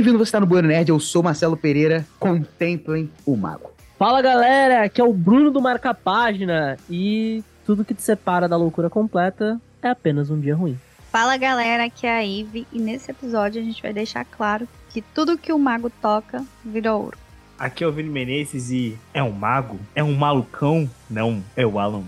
Bem-vindo, você está no Bueno Nerd, eu sou Marcelo Pereira, contemplem o mago. Fala galera, aqui é o Bruno do Marca Página e tudo que te separa da loucura completa é apenas um dia ruim. Fala galera, aqui é a Ive e nesse episódio a gente vai deixar claro que tudo que o mago toca vira ouro. Aqui é o Vini Menezes e é um mago? É um malucão? Não, é o Alan.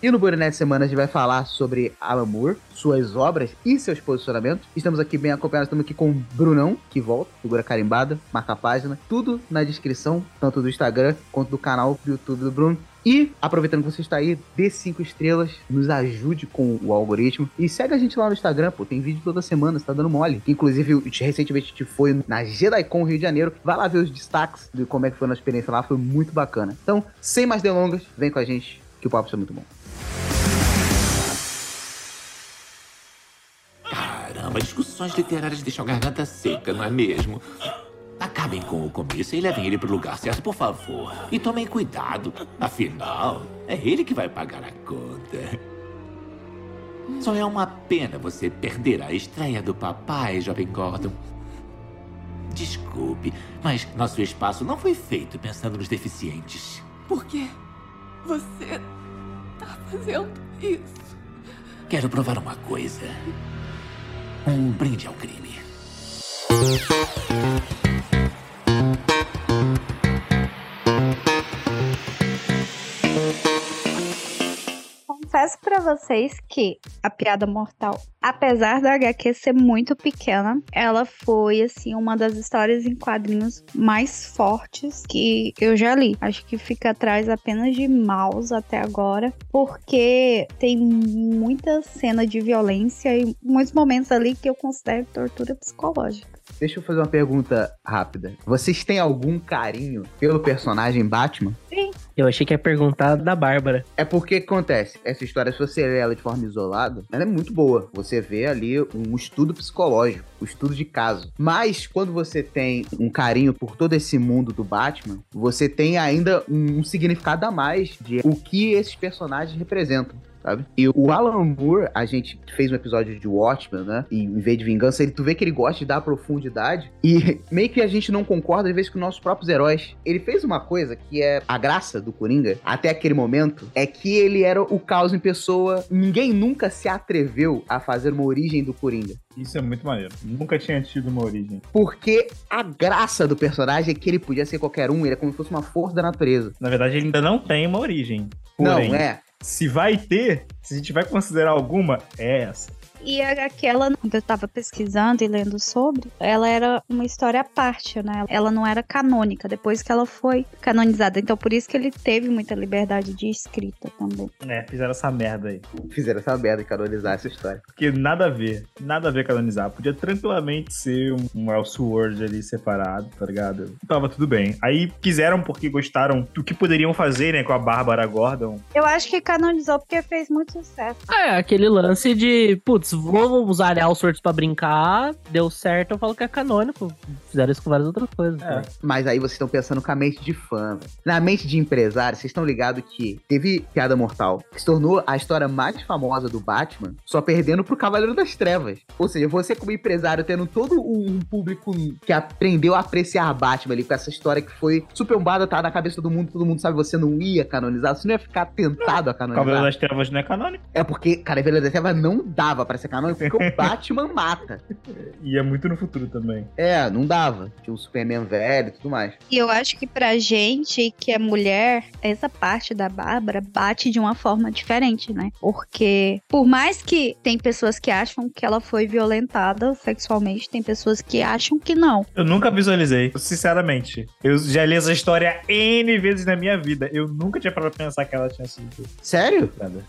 E no Burinet Semana a gente vai falar sobre Alan Moore, suas obras e seus posicionamentos. Estamos aqui bem acompanhados, estamos aqui com o Brunão, que volta, figura carimbada, marca a página. Tudo na descrição, tanto do Instagram quanto do canal do YouTube do Bruno. E, aproveitando que você está aí, dê cinco estrelas, nos ajude com o algoritmo. E segue a gente lá no Instagram, pô, tem vídeo toda semana, você tá dando mole. Inclusive, recentemente a gente foi na JediCon Rio de Janeiro. Vai lá ver os destaques de como é que foi a nossa experiência lá, foi muito bacana. Então, sem mais delongas, vem com a gente, que o papo é muito bom. Caramba, discussões literárias deixam a garganta seca, não é mesmo? Acabem com o começo e levem ele pro lugar certo, por favor. E tomem cuidado. Afinal, é ele que vai pagar a conta. Só é uma pena você perder a estreia do papai, jovem Gordon. Desculpe, mas nosso espaço não foi feito pensando nos deficientes. Por que você tá fazendo isso? Quero provar uma coisa. Um brinde ao crime. Confesso pra vocês que a Piada Mortal, apesar da HQ ser muito pequena, ela foi, assim, uma das histórias em quadrinhos mais fortes que eu já li. Acho que fica atrás apenas de Maus até agora, porque tem muita cena de violência e muitos momentos ali que eu considero tortura psicológica. Deixa eu fazer uma pergunta rápida. Vocês têm algum carinho pelo personagem Batman? Sim. Eu achei que ia perguntar da Bárbara. É porque acontece, essa história, se você lê ela de forma isolada, ela é muito boa. Você vê ali um estudo psicológico, um estudo de caso. Mas quando você tem um carinho por todo esse mundo do Batman, você tem ainda um, um significado a mais de o que esses personagens representam. Sabe? E o Alan Moore, a gente fez um episódio de Watchmen, né? E em vez de vingança, ele, tu vê que ele gosta de dar profundidade. E meio que a gente não concorda, às vezes, com nossos próprios heróis. Ele fez uma coisa que é a graça do Coringa, até aquele momento, é que ele era o caos em pessoa. Ninguém nunca se atreveu a fazer uma origem do Coringa. Isso é muito maneiro. Nunca tinha tido uma origem. Porque a graça do personagem é que ele podia ser qualquer um, ele é como se fosse uma força da natureza. Na verdade, ele ainda não tem uma origem. Porém, Não, é. Se vai ter, se a gente vai considerar alguma, é essa. E aquela, quando eu tava pesquisando e lendo sobre, ela era uma história à parte, né? Ela não era canônica, depois que ela foi canonizada. Então, por isso que ele teve muita liberdade de escrita também. É, fizeram essa merda aí. Fizeram essa merda de canonizar essa história. Porque nada a ver, nada a ver canonizar. Podia tranquilamente ser um, um Elseworld ali separado, tá ligado? Tava tudo bem. Aí quiseram porque gostaram do que poderiam fazer, né, com a Bárbara Gordon. Eu acho que canonizou porque fez muito sucesso. É, aquele lance de, putz, vou usar Elseworlds pra brincar, deu certo, eu falo que é canônico. Fizeram isso com várias outras coisas. É. né? Mas aí vocês estão pensando com a mente de fã. Na mente de empresário, vocês estão ligados que teve Piada Mortal, que se tornou a história mais famosa do Batman, só perdendo pro Cavaleiro das Trevas. Ou seja, você como empresário tendo todo um público que aprendeu a apreciar Batman ali, com essa história que foi super bombada, tá na cabeça todo mundo, todo mundo sabe, você não ia canonizar, você não ia ficar tentado a O Cavaleiro canonizar. das Trevas não é canônico. É porque Cavaleiro das Trevas não dava pra ser canônico, porque o Batman mata. E é muito no futuro também. É, não dava. Tinha um Superman velho e tudo mais. E eu acho que pra gente que é mulher, essa parte da Bárbara bate de uma forma diferente, né? Porque por mais que tem pessoas que acham que ela foi violentada sexualmente, tem pessoas que acham que não. Eu nunca visualizei, sinceramente. Eu já li essa história N vezes na minha vida. Eu nunca tinha parado pra pensar que ela tinha sido Sério? estuprada.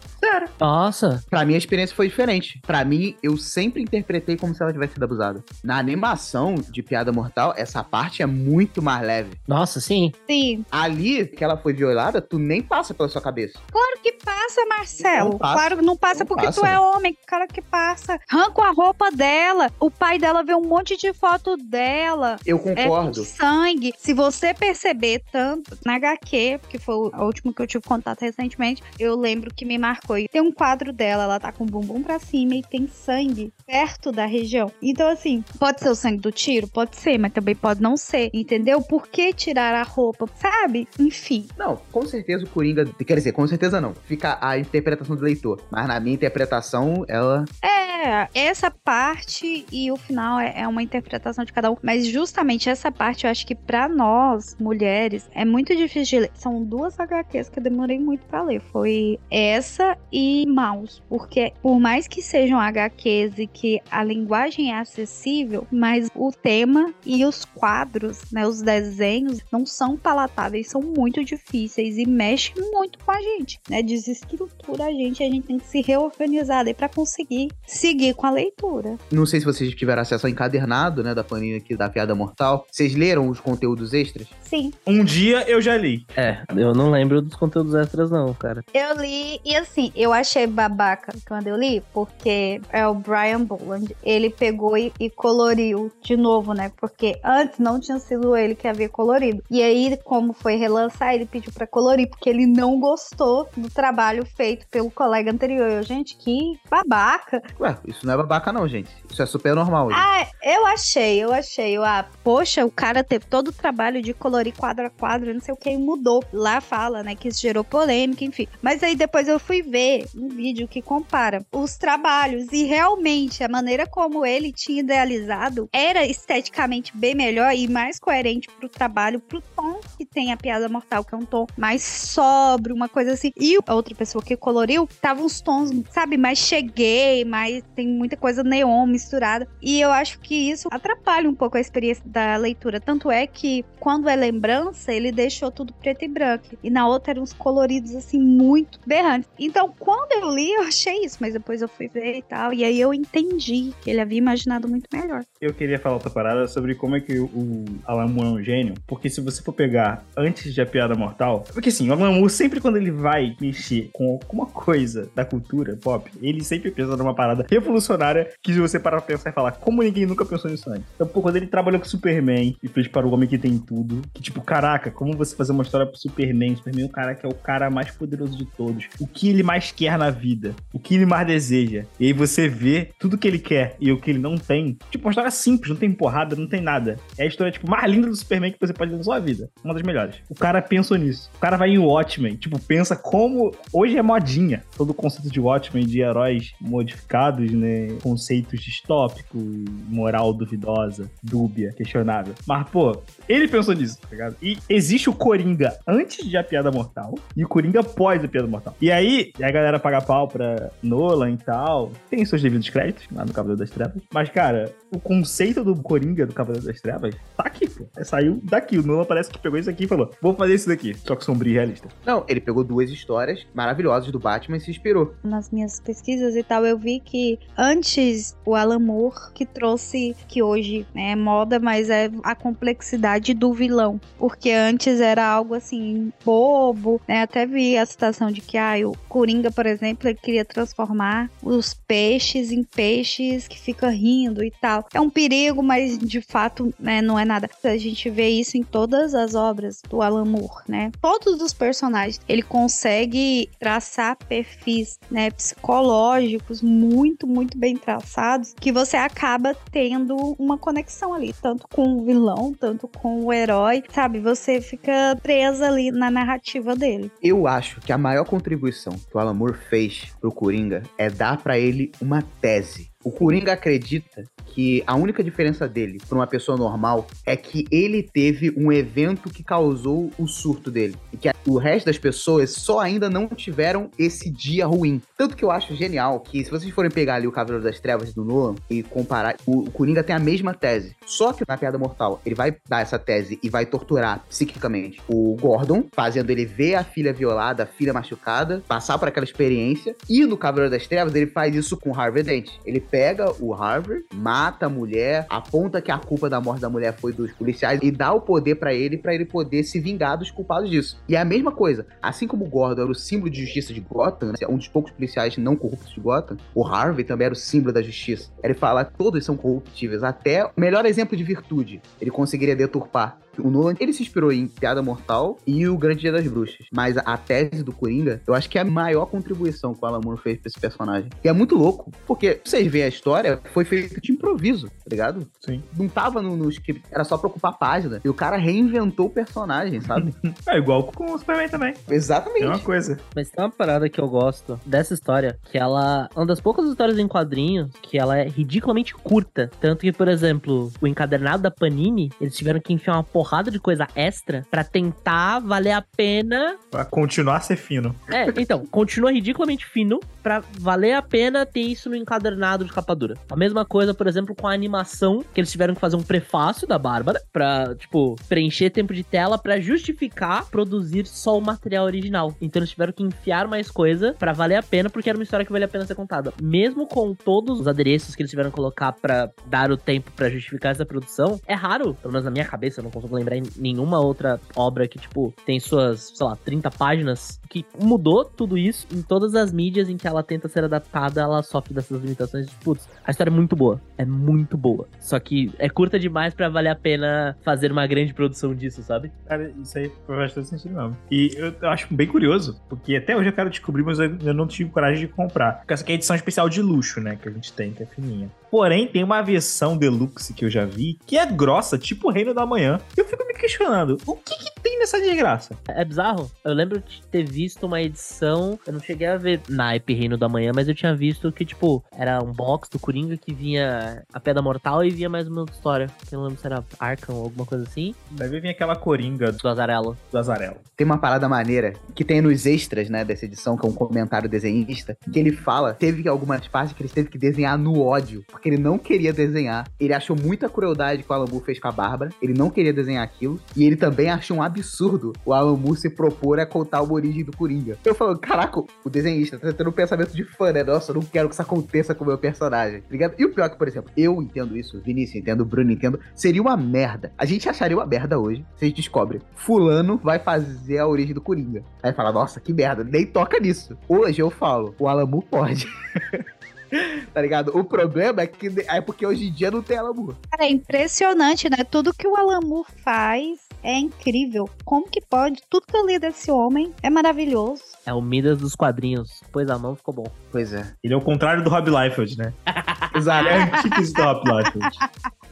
Nossa, Pra mim, a experiência foi diferente. Pra mim, eu sempre interpretei como se ela tivesse sido abusada. Na animação de Piada Mortal, essa parte é muito mais leve. nossa, sim. Sim, Ali, que ela foi violada, tu nem passa pela sua cabeça. claro que passa, Marcelo. Não passa. Claro que não passa Não porque passa. tu é homem, claro que passa. Arranca a roupa dela. O pai dela vê um monte de foto dela. Eu É concordo. sangue. Se você perceber tanto na HQ, que foi a última que eu tive contato recentemente, eu lembro que me marcou. E tem um quadro dela, ela tá com o bumbum pra cima e tem sangue perto da região. Então, assim, pode ser o sangue do tiro? Pode ser, mas também pode não ser, entendeu? Por que tirar a roupa, sabe? Enfim. Não, com certeza o Coringa. Quer dizer, com certeza não. Fica a interpretação do leitor. Mas na minha interpretação, ela. É, essa parte e o final é, é uma interpretação de cada um. Mas justamente essa parte eu acho que pra nós, mulheres, é muito difícil de ler. São duas HQs que eu demorei muito pra ler. Foi essa e Mouse. Porque por mais que sejam HQs e que a linguagem é acessível, mas o tema e os quadros, né, os desenhos, não são palatáveis, são muito difíceis e mexem muito com a gente, né? Desestrutura a gente, a gente tem que se reorganizar aí para conseguir seguir com a leitura. Não sei se vocês tiveram acesso ao encadernado, né, da Panini aqui da Piada Mortal. Vocês leram os conteúdos extras? Sim. Um dia eu já li. É, eu não lembro dos conteúdos extras, não, cara. Eu li e assim, eu achei babaca quando eu li, porque é o Brian Boland. Ele pegou e, e coloriu de novo, né? Porque antes não tinha sido ele que havia colorido. E aí, como foi relançar, ele pediu para colorir, porque ele não gostou do trabalho feito pelo colega anterior. Eu, gente, que babaca. Ué, isso não é babaca, não, gente. Isso é super normal. gente. Ah, eu achei, eu achei. Eu, ah, poxa, o cara teve todo o trabalho de colorir quadro a quadro, não sei o que, e mudou. Lá fala, né, que isso gerou polêmica, enfim. Mas aí depois eu fui ver um vídeo que compara os trabalhos e realmente a maneira como ele tinha idealizado era esteticamente bem melhor e mais coerente pro trabalho, pro tom que tem a piada mortal, que é um tom mais sóbrio, uma coisa assim. E a outra pessoa que coloriu tava uns tons, sabe, mais cheguei, mais tem muita coisa neon misturada. E eu acho que isso atrapalha um pouco a experiência da leitura. Tanto é que quando é lembrança, ele deixou tudo preto e branco. E na outra eram uns coloridos assim muito berrantes. Então, quando eu li, eu achei isso, mas depois eu fui ver tal. E aí eu entendi que ele havia imaginado muito melhor. Eu queria falar outra parada sobre como é que o- Alan Moore é um gênio. Porque se você for pegar antes de A Piada Mortal... Porque assim, o Alan Moore, sempre quando ele vai mexer com alguma coisa da cultura pop, ele sempre pensa numa parada revolucionária que se você parar pra pensar e falar, como ninguém nunca pensou nisso antes? Então, pô, quando ele trabalhou com Superman e fez para o Homem que Tem Tudo, que tipo, caraca, como você fazer uma história pro Superman? Superman é o cara que é o cara mais poderoso de todos. O que ele mais quer na vida? O que ele mais deseja? Aí você vê tudo que ele quer e o que ele não tem. Tipo, uma história simples, não tem porrada, não tem nada. É a história, tipo, mais linda do Superman que você pode ler na sua vida. Uma das melhores. O cara pensou nisso. O cara vai em Watchmen, tipo, pensa como. Hoje é modinha. Todo o conceito de Watchmen, de heróis modificados, né? Conceitos distópicos, moral duvidosa, dúbia, questionável. Mas, pô, ele pensou nisso, tá ligado? E existe o Coringa antes de A Piada Mortal e o Coringa pós A Piada Mortal. E aí, a galera paga pau pra Nolan e tal. Tem seus devidos créditos lá no Cavaleiro das Trevas. Mas, cara, o conceito do Coringa do Cavaleiro das Trevas tá aqui, pô. É, saiu daqui. O Nolan parece que pegou isso aqui e falou: vou fazer isso daqui. Só que sombrio e realista. Não, ele pegou duas histórias maravilhosas do Batman e se inspirou. nas minhas pesquisas e tal, eu vi que antes o Alan Moore que trouxe, que hoje né, é moda, mas é a complexidade do vilão. Porque antes era algo assim, bobo, né? Até vi a citação de que ah, o Coringa, por exemplo, ele queria transformar os peixes em peixes que fica rindo e tal. É um perigo, mas de fato né, não é nada. A gente vê isso em todas as obras do Alan Moore, né? Todos os personagens, ele consegue traçar perfis, né, psicológicos muito, muito bem traçados, que você acaba tendo uma conexão ali, tanto com o vilão, tanto com o herói, sabe? Você fica presa ali na narrativa dele. Eu acho que a maior contribuição que o Alan Moore fez pro Coringa é dar pra ele uma tese. O Coringa acredita que a única diferença dele para uma pessoa normal é que ele teve um evento que causou o surto dele. E que o resto das pessoas só ainda não tiveram esse dia ruim. Tanto que eu acho genial que, se vocês forem pegar ali o Cavaleiro das Trevas do Nolan e comparar, o, Coringa tem a mesma tese. Só que na Piada Mortal, ele vai dar essa tese e vai torturar psiquicamente o Gordon, fazendo ele ver a filha violada, a filha machucada, passar por aquela experiência. E no Cavaleiro das Trevas, ele faz isso com Harvey Dent. Ele pega o Harvey, mata a mulher, aponta que a culpa da morte da mulher foi dos policiais e dá o poder pra ele, pra ele poder se vingar dos culpados disso. E é a mesma coisa, assim como o Gordon era o símbolo de justiça de Gotham, né, um dos poucos policiais não corruptos de Gotham, o Harvey também era o símbolo da justiça. Ele fala, todos são corruptíveis, até o melhor exemplo de virtude ele conseguiria deturpar. O Nolan, ele se inspirou em Piada Mortal e o Grande Dia das Bruxas. Mas a tese do Coringa, eu acho que é a maior contribuição que o Alan Moore fez pra esse personagem. E é muito louco, porque vocês veem a história, foi feito de improviso, tá ligado? Sim. Não tava no, no script, era só pra ocupar a página. E o cara reinventou o personagem, sabe? É igual com o Superman também. Exatamente. É uma coisa. Mas tem uma parada que eu gosto dessa história, que ela é uma das poucas histórias em quadrinhos que ela é ridiculamente curta. Tanto que, por exemplo, o encadernado da Panini, eles tiveram que enfiar uma porrada de coisa extra pra tentar valer a pena. Pra continuar a ser fino. É, então, continua ridiculamente fino pra valer a pena ter isso no encadernado de capa dura. A mesma coisa, por exemplo, com a animação, que eles tiveram que fazer um prefácio da Bárbara pra, tipo, preencher tempo de tela pra justificar produzir só o material original. Então eles tiveram que enfiar mais coisa pra valer a pena, porque era uma história que valia a pena ser contada. Mesmo com todos os adereços que eles tiveram que colocar pra dar o tempo pra justificar essa produção, é raro, pelo menos na minha cabeça, eu não consigo lembrar em nenhuma outra obra que, tipo, tem suas, sei lá, 30 páginas, que mudou tudo isso em todas as mídias em que ela tenta ser adaptada, ela sofre dessas limitações. Putz, a história é muito boa. É muito boa. Só que é curta demais pra valer a pena fazer uma grande produção disso, sabe? Cara, isso aí faz todo sentido mesmo. E eu, eu acho bem curioso, porque até hoje eu quero descobrir, mas eu ainda não tive coragem de comprar. Porque essa aqui é a edição especial de luxo, né? Que a gente tem, que é fininha. Porém, tem uma versão deluxe que eu já vi, que é grossa, tipo o Reino da Manhã. Eu fico me questionando, o que, que tem nessa desgraça? É bizarro. Eu lembro de ter visto uma edição. Eu não cheguei a ver naipe Reino da Manhã, mas eu tinha visto que, tipo, era um box do Coringa que vinha a Pedra Mortal e vinha mais uma história. Eu não lembro se era Arkham ou alguma coisa assim. Deve vir aquela coringa Do Azarelo. do Azarelo. Tem uma parada maneira que tem nos extras, né, dessa edição, que é um comentário desenhista, que ele fala, teve algumas partes que ele teve que desenhar no ódio, porque ele não queria desenhar. Ele achou muita crueldade que o Alan Moore fez com a Bárbara, ele não queria desenhar aquilo, e ele também achou um absurdo o Alan Moore se propor a contar uma origem do Coringa. Eu falo, caraca, o desenhista tá tendo um pensamento de fã, né? Nossa, eu não quero que isso aconteça com o meu personagem, tá ligado? E o pior é que, por exemplo, eu entendo isso, Vinícius entendo, Bruno entendo, seria uma merda. A gente acharia uma merda hoje se a gente descobre, fulano vai fazer a origem do Coringa. Aí fala, nossa, que merda, nem toca nisso. Hoje eu falo, o Alan Moore pode. tá ligado? O problema é que é porque hoje em dia não tem Moore. Cara, é impressionante, né? Tudo que o Moore faz é incrível. Como que pode? Tudo que eu li desse homem é maravilhoso. É o Midas dos quadrinhos. Pôs a mão, ficou bom. Pois é. Ele é o contrário do Rob Liefeld, né? Exato. É do Rob Liefeld.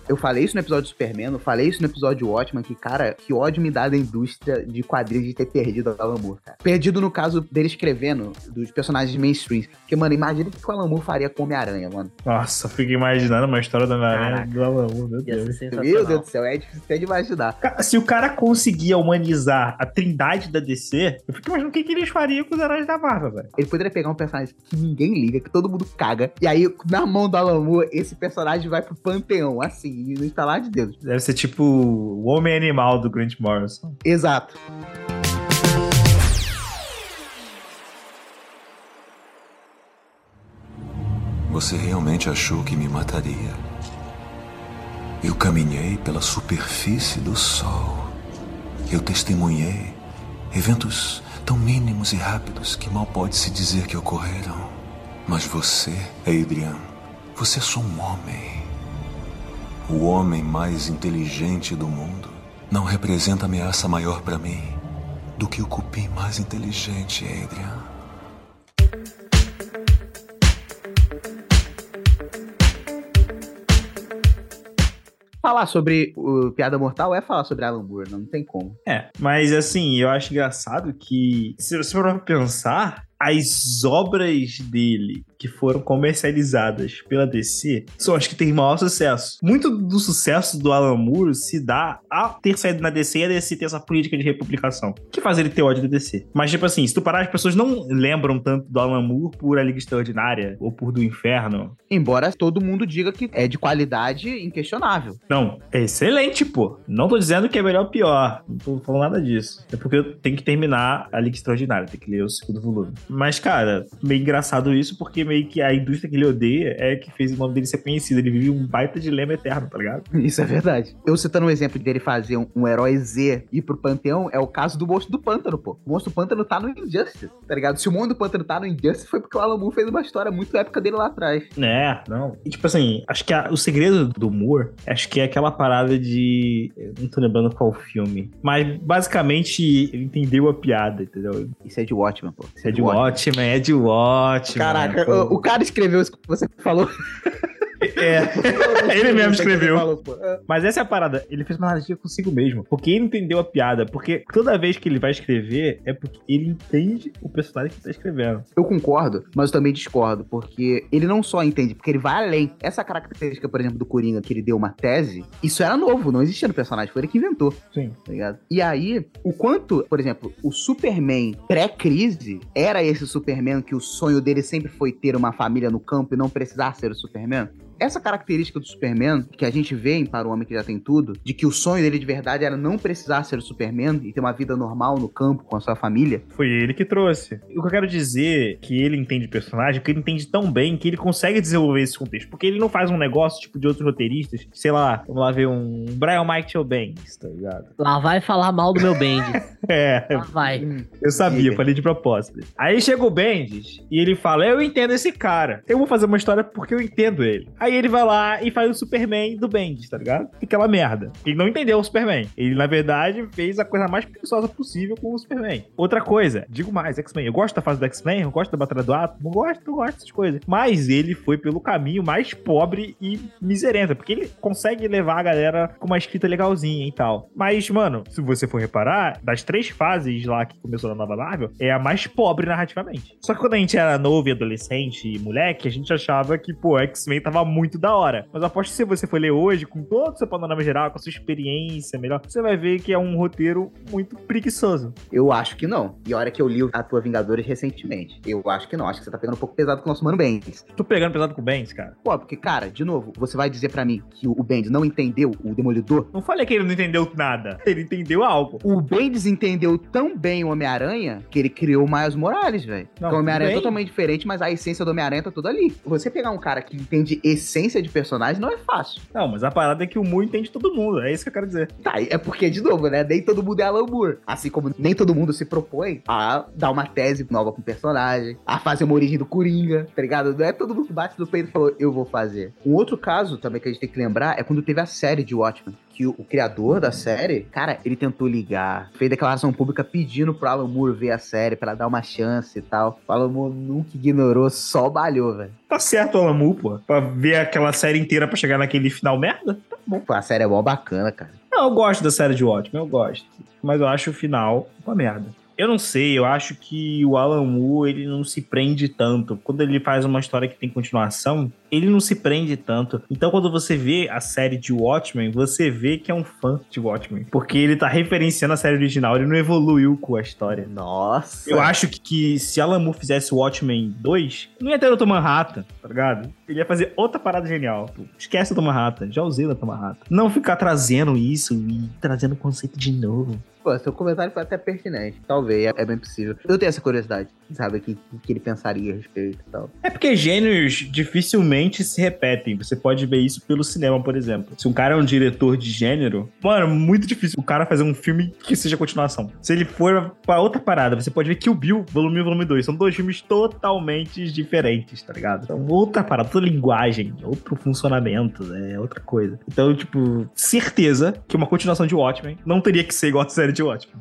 Eu falei isso no episódio do Superman, eu falei isso no episódio Watchman, que, cara, que ódio me dá da indústria de quadrinhos de ter perdido o Alan Moore, cara. Perdido no caso dele escrevendo, dos personagens mainstream. Porque, mano, imagina o que o Alan Moore faria com Homem-Aranha, mano. Nossa, fico imaginando uma história da Homem-Aranha do Alan Moore, meu Deus. Meu Deus do céu, é difícil até de imaginar. Se o cara conseguia humanizar a trindade da DC, eu fico imaginando o que, que eles fariam com os heróis da Marvel, velho. Ele poderia pegar um personagem que ninguém liga, que todo mundo caga, e aí, na mão do Alan Moore, esse personagem vai pro panteão, assim, no instalar de dedos. Deve ser tipo o homem animal do Grant Morrison. Exato. Você realmente achou que me mataria? Eu caminhei pela superfície do sol. Eu testemunhei eventos tão mínimos e rápidos que mal pode-se dizer que ocorreram. Mas você, Adrian, você é só um homem. O homem mais inteligente do mundo não representa ameaça maior para mim do que o cupim mais inteligente, Adrian. Falar sobre o Piada Mortal é falar sobre Alan Moore, não, tem como. É, mas assim, eu acho engraçado que, se você for pra pensar, as obras dele que foram comercializadas pela DC são as que têm maior sucesso. Muito do sucesso do Alan Moore se dá a ter saído na DC e a DC ter essa política de republicação, que faz ele ter ódio da DC. Mas, tipo assim, se tu parar, as pessoas não lembram tanto do Alan Moore por A Liga Extraordinária ou por Do Inferno. Embora todo mundo diga que é de qualidade inquestionável. Não, é excelente, pô. Não tô dizendo que é melhor ou pior. Não tô falando nada disso. É porque eu tenho que terminar A Liga Extraordinária, tem que ler o segundo volume. Mas, cara, meio engraçado isso, porque meio que a indústria que ele odeia é que fez o nome dele ser conhecido. Ele vive um baita dilema eterno, tá ligado? Isso é verdade. Eu citando um exemplo dele fazer um, um herói Z ir pro panteão, é o caso do Monstro do Pântano, pô. O Monstro do Pântano tá no Injustice, tá ligado? Se o Monstro do Pântano tá no Injustice, foi porque o Alan Moore fez uma história muito épica dele lá atrás. É, não. E, tipo assim, acho que a- o segredo do Moore, acho que é aquela parada de. Não tô lembrando qual filme. Mas, basicamente, ele entendeu a piada, entendeu? Isso é de Watchmen, pô. Isso é de Watchmen, é de Watchmen. Caraca, pô. o, o cara escreveu isso que você falou. É. Ele mesmo escreveu. É. Mas essa é a parada. Ele fez uma analogia consigo mesmo. Porque ele entendeu a piada. Porque toda vez que ele vai escrever, é porque ele entende o personagem que tá escrevendo. Eu concordo, mas eu também discordo, porque ele não só entende, porque ele vai além. Essa característica, por exemplo, do Coringa, que ele deu uma tese, isso era novo, não existia no personagem, foi ele que inventou. Sim. tá ligado? E aí, o quanto, por exemplo, o Superman pré-crise era esse Superman que o sonho dele sempre foi ter uma família no campo e não precisar ser o Superman? Essa característica do Superman, que a gente vê em Para o Homem que Já Tem Tudo, de que o sonho dele de verdade era não precisar ser o Superman e ter uma vida normal no campo com a sua família, Foi ele que trouxe. O que eu quero dizer é que ele entende o personagem, que ele entende tão bem que ele consegue desenvolver esse contexto. Porque ele não faz um negócio tipo de outros roteiristas. Sei lá, vamos lá ver um Brian Michael Bendis, tá ligado? Lá vai falar mal do meu Bendis. É, Lá vai. eu sabia, falei de propósito. Aí chega o Bendis e ele fala: Eu entendo esse cara. Eu vou fazer uma história porque eu entendo ele. Aí ele vai lá e faz o Superman do Bendis, tá ligado? Aquela merda. Ele não entendeu o Superman. Ele, na verdade, fez a coisa mais preguiçosa possível com o Superman. Outra coisa, digo mais, X-Men. Eu gosto da fase do X-Men, eu gosto da Batalha do Átomo, não gosto, não gosto dessas coisas. Mas ele foi pelo caminho mais pobre e miserento, porque ele consegue levar a galera com uma escrita legalzinha e tal. Mas, mano, se você for reparar, das três fases lá que começou na nova Marvel, é a mais pobre narrativamente. Só que quando a gente era novo e adolescente e moleque, a gente achava que, pô, X-Men tava muito da hora. Mas aposto que se você for ler hoje, com todo o seu panorama geral, com a sua experiência melhor, você vai ver que é um roteiro muito preguiçoso. eu acho que não. E olha que eu li a tua Vingadores recentemente. Eu acho que não, acho que você tá pegando um pouco pesado com o nosso mano Bendis. Tô pegando pesado com o Benz, cara. Pô, porque, cara, de novo, você vai dizer pra mim que o Bendis não entendeu o Demolidor? Não falei que ele não entendeu nada. Ele entendeu algo. O Bendis entendeu tão bem o Homem-Aranha que ele criou o Miles Morales, velho. Porque O Homem-Aranha é totalmente diferente, mas a essência do Homem-Aranha tá toda ali. Você pegar um cara que entende essência de personagem não é fácil. Não, mas a parada é que o Mu entende todo mundo. É isso que eu quero dizer. Tá, é porque, de novo, né? Nem todo mundo é Alan Moore. Assim como nem todo mundo se propõe a dar uma tese nova com o personagem, a fazer uma origem do Coringa, tá ligado? Não é todo mundo que bate no peito e falou, eu vou fazer. Um outro caso também que a gente tem que lembrar é quando teve a série de Watchmen. Que o, o criador da série, cara, ele tentou ligar, fez declaração pública pedindo pro Alan Moore ver a série pra dar uma chance e tal. O Alan Moore nunca ignorou, só balhou, velho. Tá certo o Alamu, pô. Pra ver aquela série inteira pra chegar naquele final merda? Pô, a série é mó bacana, cara. Não, eu gosto da série de Watchmen, eu gosto. Mas eu acho o final uma merda. Eu não sei, eu acho que o Alan Moore, ele não se prende tanto. Quando ele faz uma história que tem continuação, ele não se prende tanto. Então, quando você vê a série de Watchmen, você vê que é um fã de Watchmen. Porque ele tá referenciando a série original, ele não evoluiu com a história. Nossa. Eu acho que, que se Alan Moore fizesse Watchmen 2, não ia ter o Manhattan, tá ligado? Ele ia fazer outra parada genial. Esquece o. Manhattan, já usei o. Manhattan. Não ficar trazendo isso e trazendo o conceito de novo. Pô, seu comentário foi até pertinente. Talvez, é, bem possível. Eu tenho essa curiosidade, sabe? O que, que ele pensaria a respeito e tal. É porque gêneros dificilmente se repetem. Você pode ver isso pelo cinema, por exemplo. Se um cara é um diretor de gênero, mano, muito difícil o cara fazer um filme que seja continuação. Se ele for pra outra parada, você pode ver que o Bill, volume 1 e volume 2, são dois filmes totalmente diferentes, tá ligado? Então, outra parada, outra linguagem, outro funcionamento, é outra coisa. Então, tipo, certeza que uma continuação de Watchmen não teria que ser igual a série de Watchmen.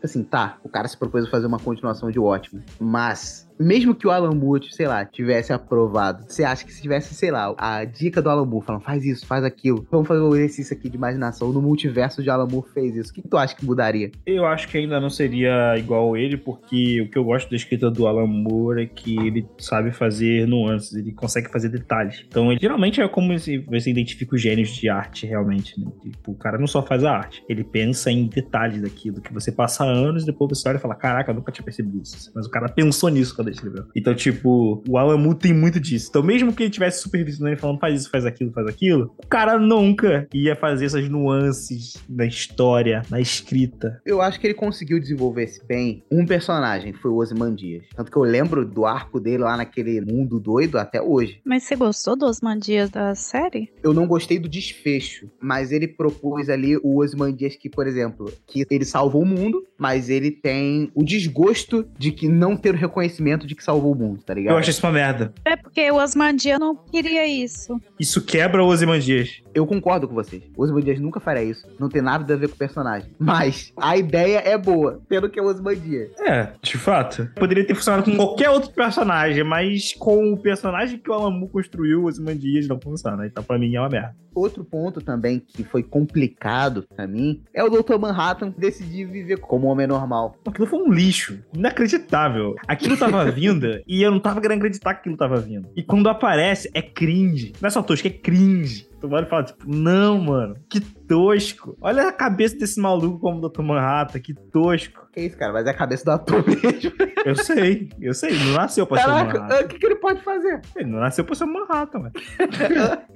Tipo assim, tá, o cara se propôs a fazer uma continuação de Watchmen, mas mesmo que o Alan Moore, sei lá, tivesse aprovado, você acha que se tivesse, sei lá, a dica do Alan Moore falando, faz isso, faz aquilo, vamos fazer um exercício aqui de imaginação, no multiverso de Alan Moore fez isso, o que, tu acha que mudaria? Eu acho que ainda não seria igual ele, porque o que eu gosto da escrita do Alan Moore é que ele sabe fazer nuances, ele consegue fazer detalhes. Então, ele, geralmente é como você identifica os gênios de arte, realmente, né? Tipo, o cara não só faz a arte, ele pensa em detalhes daquilo, que você passa anos e depois você olha e fala, caraca, eu nunca tinha percebido isso. Mas o cara pensou nisso quando ele escreveu. Então, tipo, o Alan Moore tem muito disso. Então, mesmo que ele tivesse supervisionando e falando faz isso, faz aquilo, faz aquilo, o cara nunca ia fazer essas nuances na história, na escrita. Eu acho que ele conseguiu desenvolver esse bem um personagem, que foi o Ozymandias. Tanto que eu lembro do arco dele lá naquele mundo doido até hoje. Mas você gostou dos Mandias da série? Eu não gostei do desfecho, mas ele propôs ali o Ozymandias que, por exemplo, que ele salvou o mundo, mas ele tem o desgosto de que não ter o reconhecimento de que salvou o mundo, tá ligado? Eu acho isso uma merda. É porque o Osmandia não queria isso. Isso quebra o Ozymandias. Eu concordo com vocês. O Ozymandias nunca faria isso. Não tem nada a ver com o personagem. Mas a ideia é boa, pelo que é o Ozymandias. É, de fato. Poderia ter funcionado com qualquer outro personagem, mas com o personagem que o Moore construiu, o Ozymandias não funciona. Então, pra mim, é uma merda. Outro ponto também que foi complicado pra mim é o Dr. Manhattan decidir viver como um homem normal. Aquilo foi um lixo. Inacreditável. Aquilo tava vindo e eu não tava querendo acreditar que aquilo tava vindo. E quando aparece, é cringe. Não é só tosco, é cringe. Tu olha e fala, tipo, não, mano, que tosco. Olha a cabeça desse maluco como Dr. Manhattan, que tosco. Que isso, cara? Mas é a cabeça do ator mesmo. Eu sei, eu sei. Não nasceu pra ser o Manhattan. Caraca, o que, que ele pode fazer? Ele não nasceu pra ser Manhattan, mano.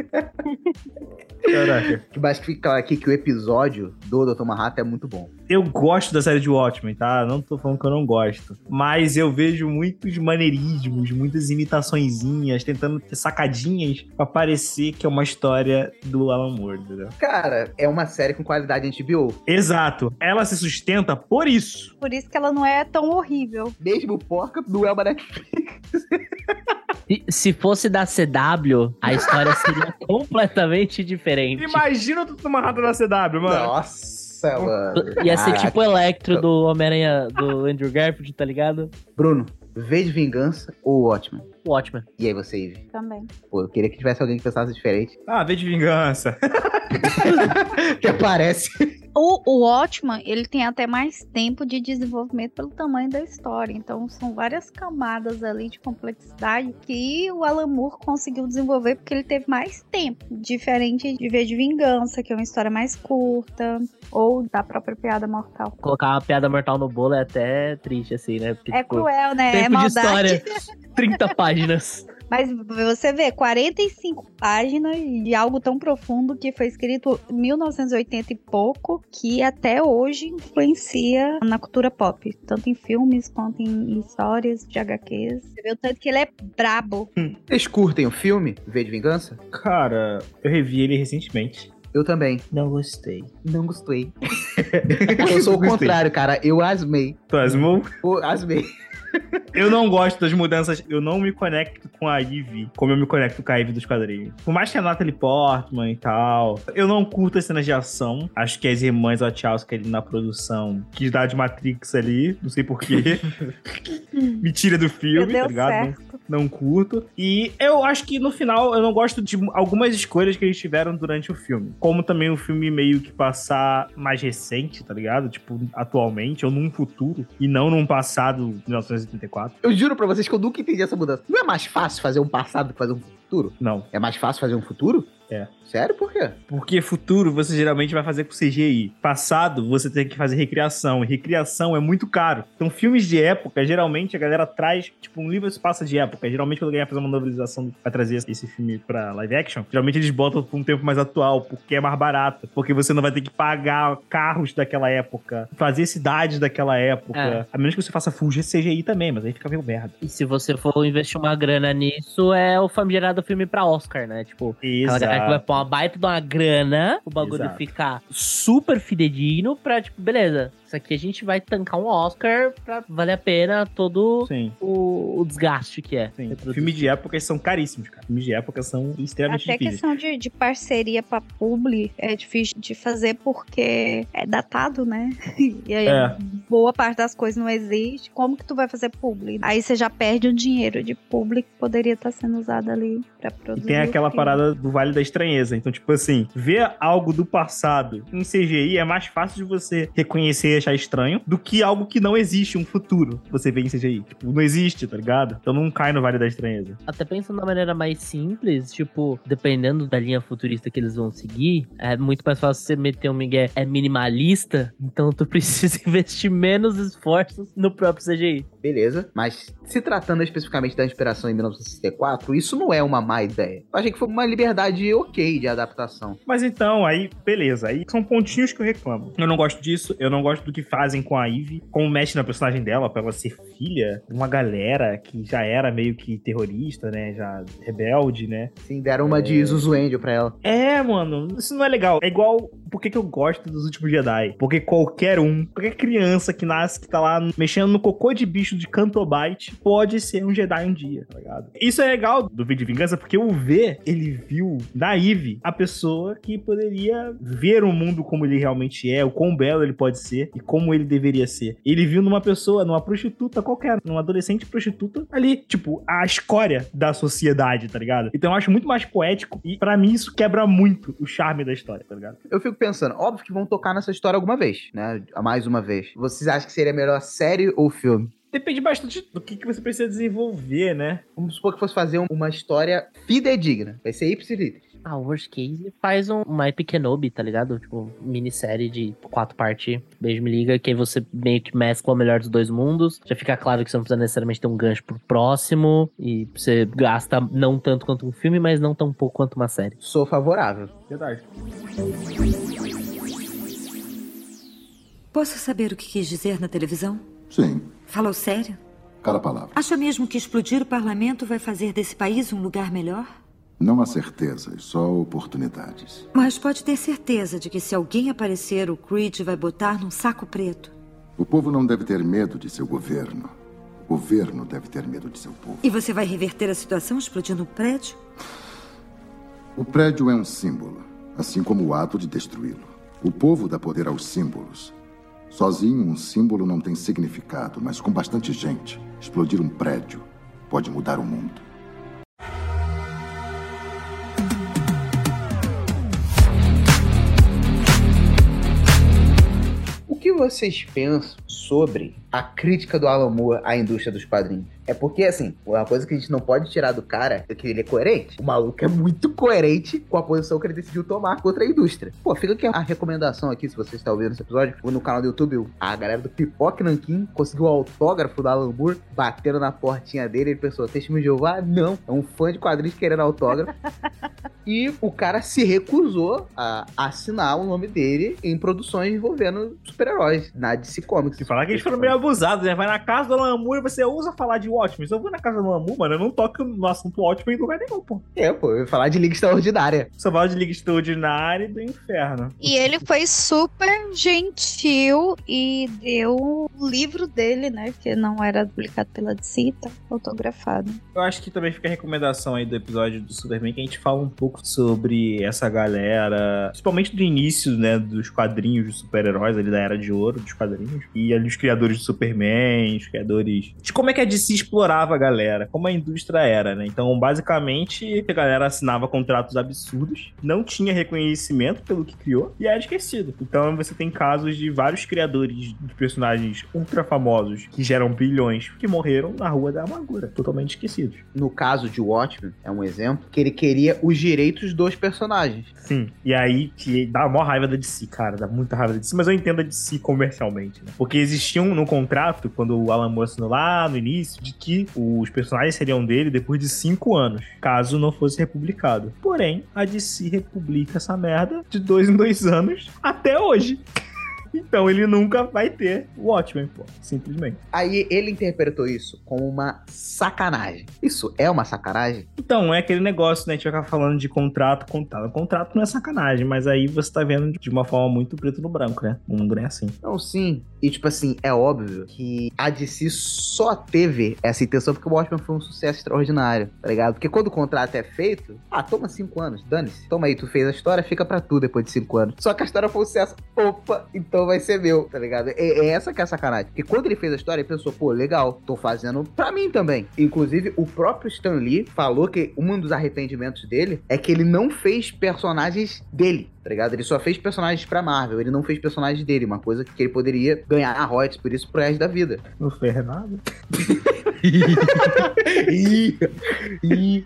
Caraca. Mas fica claro aqui que o episódio do Dr. Manhattan é muito bom. Eu gosto da série de Watchmen, tá? Não tô falando que eu não gosto. Mas eu vejo muitos maneirismos, muitas imitaçõezinhas, tentando ter sacadinhas pra parecer que é uma história do Alan Moore, entendeu? Cara, é uma série com qualidade HBO. Exato. Ela se sustenta por isso. Por isso que ela não é tão horrível. Mesmo porca, não é uma Netflix. Se, se fosse da CW, a história seria completamente diferente. Imagina o Dr. Manhattan da CW, mano. Nossa, mano. Ia ser Caraca. tipo o Electro do Homem-Aranha do Andrew Garfield, tá ligado? Bruno, V de Vingança ou Watchmen? O Watchmen. E aí você, Ivy? Também. Pô, eu queria que tivesse alguém que pensasse diferente. Ah, vê de vingança. que aparece. O, o Watchman, ele tem até mais tempo de desenvolvimento pelo tamanho da história. Então, são várias camadas ali de complexidade que o Alan Moore conseguiu desenvolver porque ele teve mais tempo. Diferente de V de Vingança, que é uma história mais curta, ou da própria Piada Mortal. Colocar uma piada mortal no bolo é até triste, assim, né? Porque, É tipo, cruel, né? é Tempo de maldade. história. 30 páginas. Mas você vê, 45 páginas de algo tão profundo que foi escrito em 1980 e pouco, que até hoje influencia na cultura pop, tanto em filmes quanto em histórias de HQs. Você vê o tanto que ele é brabo. Vocês curtem o filme V de Vingança? Cara, eu revi ele recentemente. Eu também. Não gostei. Não gostei. eu sou o contrário, cara. Eu asmei. Tu asmou? Eu asmei. Eu não gosto das mudanças, eu não me conecto com a Ivy como eu me conecto com a Ivy dos quadrinhos. Por mais que a Natalie Portman e tal, eu não curto as cenas de ação. Acho que as irmãs Wachowski ali na produção quis dar de Matrix ali, não sei porquê. me tira do filme, tá ligado? Não, não curto. E eu acho que no final eu não gosto de algumas escolhas que eles tiveram durante o filme. Como também o filme meio que passar mais recente, tá ligado? Tipo, atualmente ou num futuro e não num passado de 1984. Eu juro pra vocês que eu nunca entendi essa mudança. Não é mais fácil fazer um passado do que fazer um futuro? Não. É mais fácil fazer um futuro? É. Sério? Por quê? Porque futuro você geralmente vai fazer com CGI. Passado você tem que fazer recriação. E recriação é muito caro. Então, filmes de época, geralmente a galera traz. Tipo, um livro se passa de época. Geralmente, quando alguém vai fazer uma novelização, vai trazer esse filme pra live action. Geralmente eles botam pra um tempo mais atual, porque é mais barato. Porque você não vai ter que pagar carros daquela época, fazer cidades daquela época. É. A menos que você faça full CGI também, mas aí fica meio merda. E se você for investir uma grana nisso, é o famigerado filme pra Oscar, né? Tipo, aquela que vai pôr uma baita de uma grana, o bagulho Exato. ficar super fidedigno pra, tipo, beleza, isso aqui a gente vai tancar um Oscar pra valer a pena todo o, o desgaste que é. Filmes de época são caríssimos, cara. Filmes de época são extremamente Até difíceis. questão de, de parceria pra publi é difícil de fazer porque é datado, né? E aí É. boa parte das coisas não existe. Como que tu vai fazer publi? Aí você já perde o dinheiro de publi que poderia estar sendo usado ali pra E produzir. tem o aquela filme. parada do Vale da Estranheza. Então, tipo assim, ver algo do passado em CGI é mais fácil de você reconhecer e estranho do que algo que não existe, um futuro, que você vê em CGI. Tipo, não existe, tá ligado? Então não cai no Vale da Estranheza. Até pensando da maneira mais simples, tipo, dependendo da linha futurista que eles vão seguir, é muito mais fácil você meter um Miguel é minimalista, então tu precisa investir menos esforços no próprio CGI. Beleza. Mas se tratando especificamente da inspiração em 1964, isso não é uma má ideia. Eu achei que foi uma liberdade ok de adaptação. Mas então, aí, beleza. Aí são pontinhos que eu reclamo. Eu não gosto disso, eu não gosto do que fazem com a Ivy, como mexe na personagem dela, pra ela ser filha de uma galera que já era meio que terrorista, né? Já rebelde, né? Sim, deram uma de Zuzu Angel pra ela. É, mano, isso não é legal. É igual. Por que, que eu gosto dos últimos Jedi? Porque qualquer um, qualquer criança que nasce, que tá lá mexendo no cocô de bicho de Cantobite, pode ser um Jedi um dia, tá ligado? Isso é legal do vídeo de vingança, porque o V, ele viu na Eve a pessoa que poderia ver o mundo como ele realmente é, o quão belo ele pode ser e como ele deveria ser. Ele viu numa pessoa, numa prostituta qualquer, numa adolescente prostituta ali, tipo, a escória da sociedade, tá ligado? Então eu acho muito mais poético e para mim isso quebra muito o charme da história, tá ligado? Eu fico pensando, óbvio que vão tocar nessa história alguma vez, né? Mais uma vez. Vocês acham que seria melhor série ou filme? Depende bastante do que, que você precisa desenvolver, né? Vamos supor que fosse fazer um- uma história fidedigna. Vai ser ipsilitris. Ah, o worst case faz um, uma Epic Kenobi, tá ligado? Tipo, minissérie de quatro partes, beijo me liga, que aí você meio que mescla o melhor dos dois mundos. Já fica claro que você não precisa necessariamente ter um gancho pro próximo. E você gasta não tanto quanto um filme, mas não tão pouco quanto uma série. Sou favorável. Verdade. Posso saber o que quis dizer na televisão? Sim, Falou sério? cada palavra. Acha mesmo que explodir o parlamento vai fazer desse país um lugar melhor? Não há certezas, só oportunidades. Mas pode ter certeza de que se alguém aparecer, o Creed vai botar num saco preto. O povo não deve ter medo de seu governo. O governo deve ter medo de seu povo. E você vai reverter a situação explodindo um prédio? O prédio é um símbolo, assim como o ato de destruí-lo. O povo dá poder aos símbolos. Sozinho, um símbolo não tem significado, mas com bastante gente, explodir um prédio pode mudar o mundo. O que vocês pensam sobre a crítica do Alan Moore à indústria dos quadrinhos? É porque, assim, uma coisa que a gente não pode tirar do cara é que ele é coerente. O maluco é muito coerente com a posição que ele decidiu tomar contra a indústria. Pô, fica aqui a recomendação aqui, se você está ouvindo esse episódio, no canal do YouTube, a galera do Pipoque Nankin conseguiu o autógrafo do Alan Moore, batendo na portinha dele, ele pensou, testemunho de Jeová? Não, é um fã de quadrinhos querendo autógrafo. E o cara se recusou a assinar o nome dele em produções envolvendo super-heróis na DC Comics. Se falar que eles foram meio abusados, né? Vai na casa do Moore e você ousa falar de Watchmen. Se eu vou na casa do Moore, mano, eu não toco no assunto Watchmen em lugar nenhum, pô. É, pô, eu ia falar de Liga Extraordinária. Só fala de Liga Extraordinária e do Inferno. E ele foi super gentil e deu o livro dele, né? Que não era publicado pela DC, tá autografado. Eu acho que também fica a recomendação aí do episódio do Superman, que a gente fala um pouco sobre essa galera, principalmente do início, né, dos quadrinhos dos super-heróis, ali da Era de Ouro dos quadrinhos, e ali os criadores do Superman, os criadores... De como é que a DC explorava a galera, como a indústria era, né? Então, basicamente, a galera assinava contratos absurdos, não tinha reconhecimento pelo que criou, e era esquecido. Então, você tem casos de vários criadores de personagens ultra famosos, que geram bilhões, que morreram na Rua da Amargura, totalmente esquecidos. No caso de Watchmen, é um exemplo, que ele queria os direitos dos personagens. Sim. E aí que dá a maior raiva da DC, cara. Dá muita raiva da DC, mas eu entendo a DC comercialmente, né? Porque existiam no contrato, quando o Alan Moore assinou lá no início, de que os personagens seriam dele depois de cinco anos, caso não fosse republicado. Porém, a DC republica essa merda de dois em dois anos até hoje. Então ele nunca vai ter o Watchmen, pô. Simplesmente. Aí ele interpretou isso como uma sacanagem. Isso é uma sacanagem? Então, é aquele negócio, né? A gente vai ficar falando de contrato, contrato. Contrato não é sacanagem, mas aí você tá vendo de uma forma muito preto no branco, né? O mundo não é assim. Não, sim. E, tipo assim, é óbvio que a DC só teve essa intenção porque o Watchmen foi um sucesso extraordinário, tá ligado? Porque quando o contrato é feito, ah, toma cinco anos, dane-se. Toma aí, tu fez a história, fica pra tu depois de cinco anos. Só que a história foi um sucesso, opa, então vai ser meu, tá ligado? É, é essa que é a sacanagem. Porque quando ele fez a história, ele pensou, pô, legal, tô fazendo pra mim também. Inclusive, o próprio Stan Lee falou que um dos arrependimentos dele é que ele não fez personagens dele, tá ligado? Ele só fez personagens pra Marvel, ele não fez personagens dele, uma coisa que ele poderia ganhar royalties por isso pro resto da vida. Não fez nada.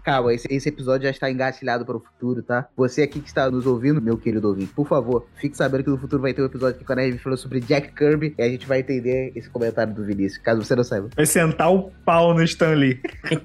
Calma, esse, esse episódio já está engatilhado para o futuro, tá? Você aqui que está nos ouvindo, meu querido ouvinte, por favor, fique sabendo que no futuro vai ter um episódio que a gente falou sobre Jack Kirby e a gente vai entender esse comentário do Vinícius, caso você não saiba. Vai sentar o pau no Stanley.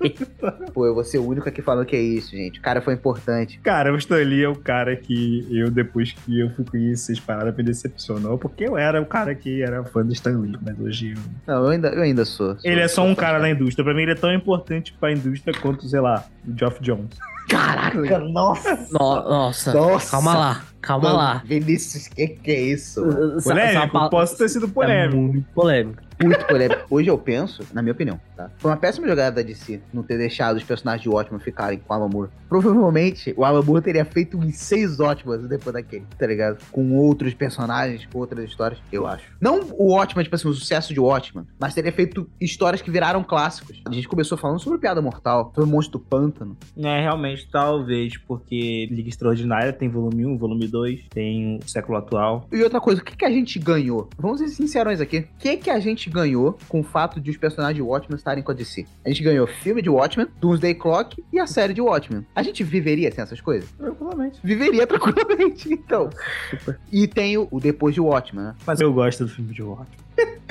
Pô, eu vou ser o único aqui falando que é isso, gente. O cara foi importante. Cara, o Stanley é o cara que eu, depois que eu fui conhecer essas paradas, me decepcionou, porque eu era o cara que era fã do Stanley, mas hoje eu... Não, eu ainda, eu ainda sou. sou Ele é só um cara da indústria. Pra mim, ele é tão importante pra indústria quanto, sei lá, o Geoff Jones. Caraca, nossa! No- nossa, Nossa. calma lá, calma Mano, lá. Vinícius, que que é isso? mano? Essa Polêmico? pa- Posso ter sido É polêmico. muito polêmico. Muito polêmico. Hoje eu penso, na minha opinião, tá? Foi uma péssima jogada da DC não ter deixado os personagens de Watchmen ficarem com o Alan Moore. Provavelmente o Alan Moore teria feito uns seis Watchmen depois daquele, tá ligado? Com outros personagens, com outras histórias, eu acho. Não o Watchmen, tipo assim, o sucesso de Watchmen, mas teria feito histórias que viraram clássicos. A gente começou falando sobre Piada Mortal, sobre o Monstro do Pântano. É, realmente, talvez, porque Liga Extraordinária tem volume 1, volume 2, tem o século atual. E outra coisa, o que, que a gente ganhou? Vamos ser sincerões aqui. O que, que a gente ganhou com o fato de os personagens de Watchmen estarem com a DC? A gente ganhou filme de Watchmen, Doomsday Clock e a série de Watchmen. A gente viveria sem essas coisas? Tranquilamente. Viveria tranquilamente, então. Super. E tem o, o depois de Watchmen, né? Mas eu gosto do filme de Watchmen.